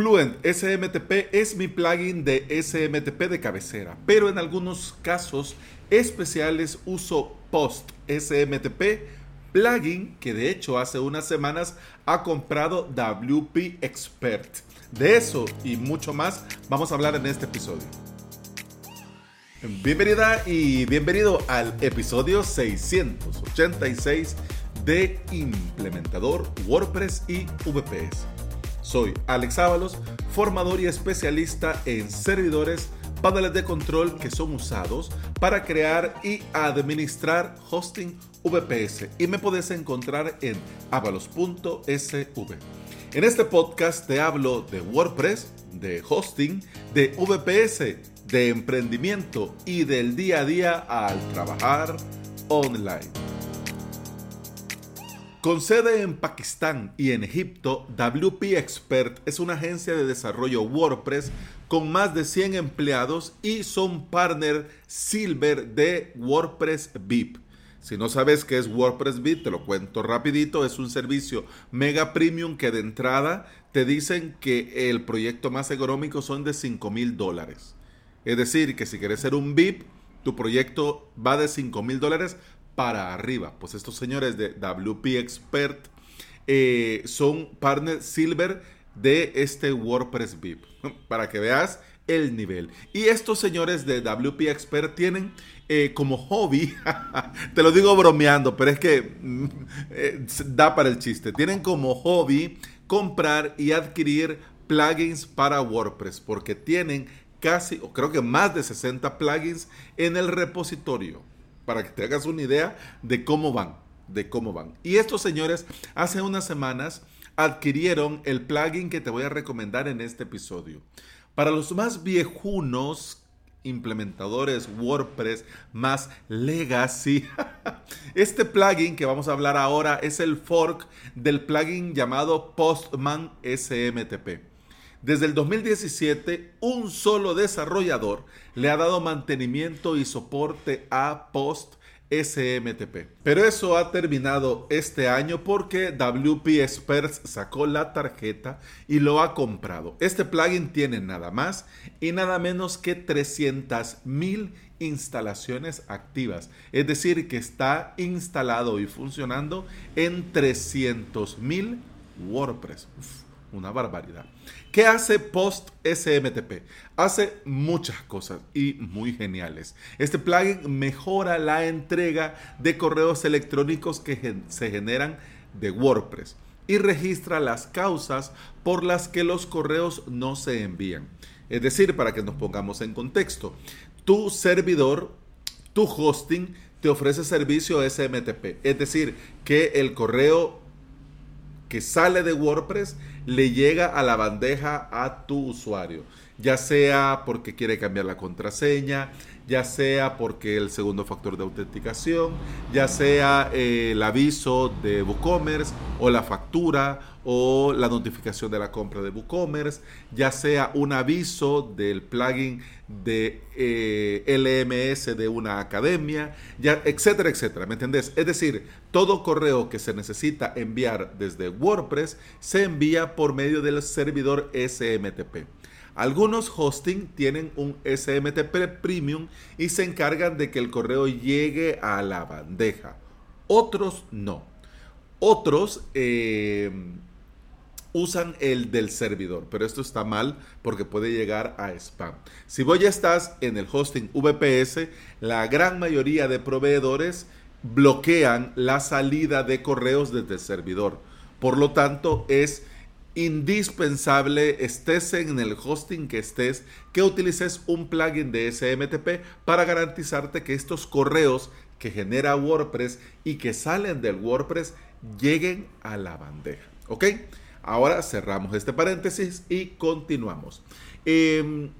Fluent SMTP es mi plugin de SMTP de cabecera, pero en algunos casos especiales uso Post SMTP, plugin que de hecho hace unas semanas ha comprado WP Expert. De eso y mucho más vamos a hablar en este episodio. Bienvenida y bienvenido al episodio 686 de Implementador WordPress y VPS. Soy Alex Ábalos, formador y especialista en servidores, paneles de control que son usados para crear y administrar hosting VPS y me puedes encontrar en avalos.sv. En este podcast te hablo de WordPress, de hosting, de VPS, de emprendimiento y del día a día al trabajar online. Con sede en Pakistán y en Egipto, WP Expert es una agencia de desarrollo WordPress con más de 100 empleados y son partner Silver de WordPress VIP. Si no sabes qué es WordPress VIP, te lo cuento rapidito. Es un servicio mega premium que de entrada te dicen que el proyecto más económico son de 5 mil dólares. Es decir, que si quieres ser un VIP, tu proyecto va de 5 mil dólares para arriba. Pues estos señores de WP Expert eh, son partner silver de este WordPress VIP. Para que veas el nivel. Y estos señores de WP Expert tienen eh, como hobby, te lo digo bromeando, pero es que mm, eh, da para el chiste. Tienen como hobby comprar y adquirir plugins para WordPress porque tienen casi, o creo que más de 60 plugins en el repositorio para que te hagas una idea de cómo van, de cómo van. Y estos señores hace unas semanas adquirieron el plugin que te voy a recomendar en este episodio. Para los más viejunos implementadores WordPress más legacy. Este plugin que vamos a hablar ahora es el fork del plugin llamado Postman SMTP. Desde el 2017, un solo desarrollador le ha dado mantenimiento y soporte a Post SMTP. Pero eso ha terminado este año porque WP Experts sacó la tarjeta y lo ha comprado. Este plugin tiene nada más y nada menos que 300 mil instalaciones activas. Es decir, que está instalado y funcionando en 300 mil WordPress. Una barbaridad. ¿Qué hace Post SMTP? Hace muchas cosas y muy geniales. Este plugin mejora la entrega de correos electrónicos que se generan de WordPress y registra las causas por las que los correos no se envían. Es decir, para que nos pongamos en contexto, tu servidor, tu hosting, te ofrece servicio SMTP. Es decir, que el correo que sale de WordPress le llega a la bandeja a tu usuario, ya sea porque quiere cambiar la contraseña, ya sea porque el segundo factor de autenticación, ya sea eh, el aviso de WooCommerce o la factura o la notificación de la compra de WooCommerce, ya sea un aviso del plugin de eh, LMS de una academia, ya, etcétera, etcétera. ¿Me entendés? Es decir, todo correo que se necesita enviar desde WordPress se envía por medio del servidor SMTP. Algunos hosting tienen un SMTP Premium y se encargan de que el correo llegue a la bandeja. Otros no. Otros eh, usan el del servidor, pero esto está mal porque puede llegar a spam. Si vos ya estás en el hosting VPS, la gran mayoría de proveedores bloquean la salida de correos desde el servidor. Por lo tanto, es indispensable, estés en el hosting que estés, que utilices un plugin de SMTP para garantizarte que estos correos que genera WordPress y que salen del WordPress lleguen a la bandeja. ¿Ok? Ahora cerramos este paréntesis y continuamos. Em,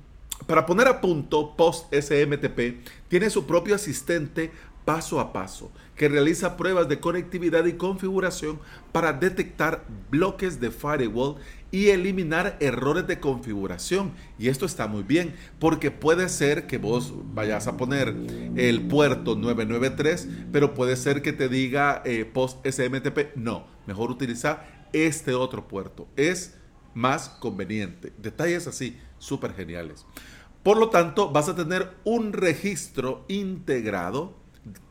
para poner a punto, Post SMTP tiene su propio asistente paso a paso que realiza pruebas de conectividad y configuración para detectar bloques de firewall y eliminar errores de configuración. Y esto está muy bien porque puede ser que vos vayas a poner el puerto 993, pero puede ser que te diga eh, post SMTP. No, mejor utiliza este otro puerto. Es más conveniente. Detalles así, súper geniales. Por lo tanto, vas a tener un registro integrado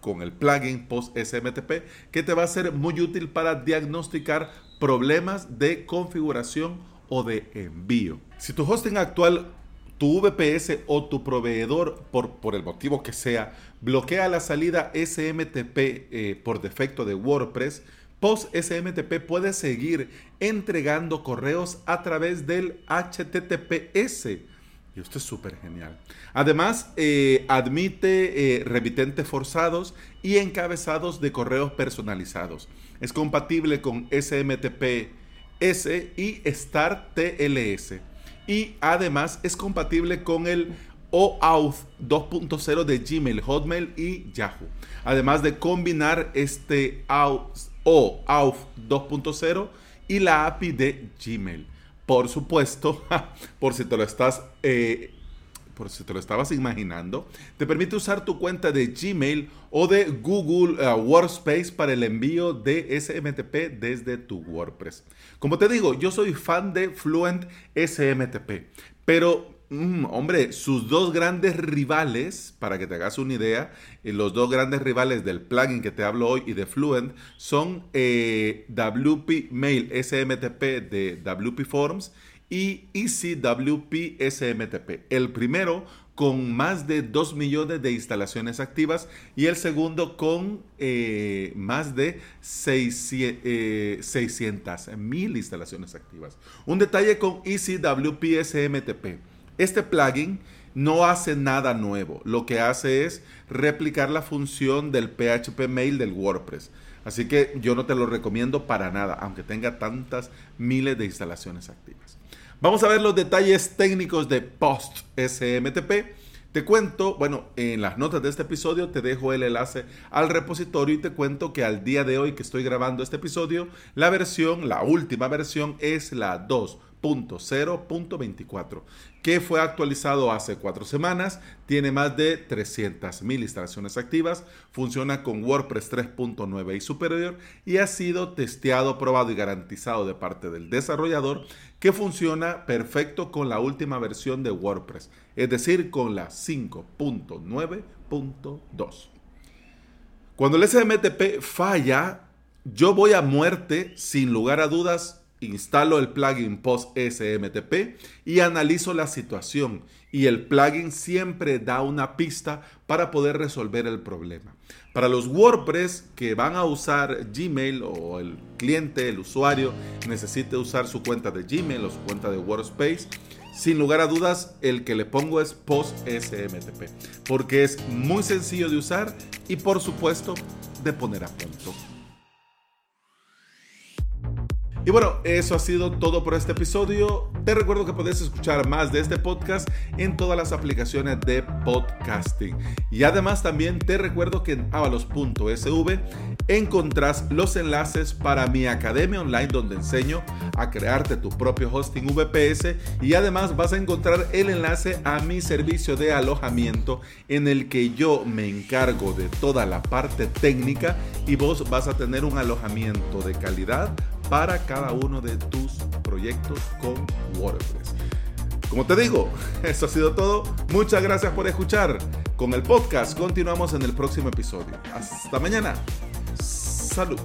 con el plugin Post SMTP que te va a ser muy útil para diagnosticar problemas de configuración o de envío. Si tu hosting actual, tu VPS o tu proveedor, por, por el motivo que sea, bloquea la salida SMTP eh, por defecto de WordPress, Post SMTP puede seguir entregando correos a través del HTTPS y esto es súper genial. Además, eh, admite eh, remitentes forzados y encabezados de correos personalizados. Es compatible con SMTP-S y StarTLS. Y además es compatible con el OAuth 2.0 de Gmail, Hotmail y Yahoo. Además de combinar este OAuth 2.0 y la API de Gmail por supuesto, por si te lo estás, eh, por si te lo estabas imaginando, te permite usar tu cuenta de Gmail o de Google eh, Workspace para el envío de SMTP desde tu WordPress. Como te digo, yo soy fan de Fluent SMTP, pero Mm, hombre, sus dos grandes rivales, para que te hagas una idea, eh, los dos grandes rivales del plugin que te hablo hoy y de Fluent son eh, WP Mail SMTP de WP Forms y EasyWP SMTP. El primero con más de 2 millones de instalaciones activas y el segundo con eh, más de 600 mil instalaciones activas. Un detalle con EasyWP SMTP. Este plugin no hace nada nuevo. Lo que hace es replicar la función del PHP Mail del WordPress. Así que yo no te lo recomiendo para nada, aunque tenga tantas miles de instalaciones activas. Vamos a ver los detalles técnicos de Post SMTP. Te cuento, bueno, en las notas de este episodio te dejo el enlace al repositorio y te cuento que al día de hoy que estoy grabando este episodio, la versión, la última versión es la 2 0.24, que fue actualizado hace cuatro semanas, tiene más de 300.000 instalaciones activas, funciona con WordPress 3.9 y superior y ha sido testeado, probado y garantizado de parte del desarrollador que funciona perfecto con la última versión de WordPress, es decir, con la 5.9.2. Cuando el SMTP falla, yo voy a muerte sin lugar a dudas instalo el plugin post SMTP y analizo la situación y el plugin siempre da una pista para poder resolver el problema. Para los WordPress que van a usar Gmail o el cliente, el usuario, necesite usar su cuenta de Gmail o su cuenta de Workspace, sin lugar a dudas el que le pongo es post SMTP porque es muy sencillo de usar y por supuesto de poner a punto. Y bueno, eso ha sido todo por este episodio. Te recuerdo que puedes escuchar más de este podcast en todas las aplicaciones de podcasting. Y además también te recuerdo que en avalos.sv encontrás los enlaces para mi academia online donde enseño a crearte tu propio hosting VPS y además vas a encontrar el enlace a mi servicio de alojamiento en el que yo me encargo de toda la parte técnica y vos vas a tener un alojamiento de calidad para cada uno de tus proyectos con WordPress. Como te digo, eso ha sido todo. Muchas gracias por escuchar. Con el podcast continuamos en el próximo episodio. Hasta mañana. Salud.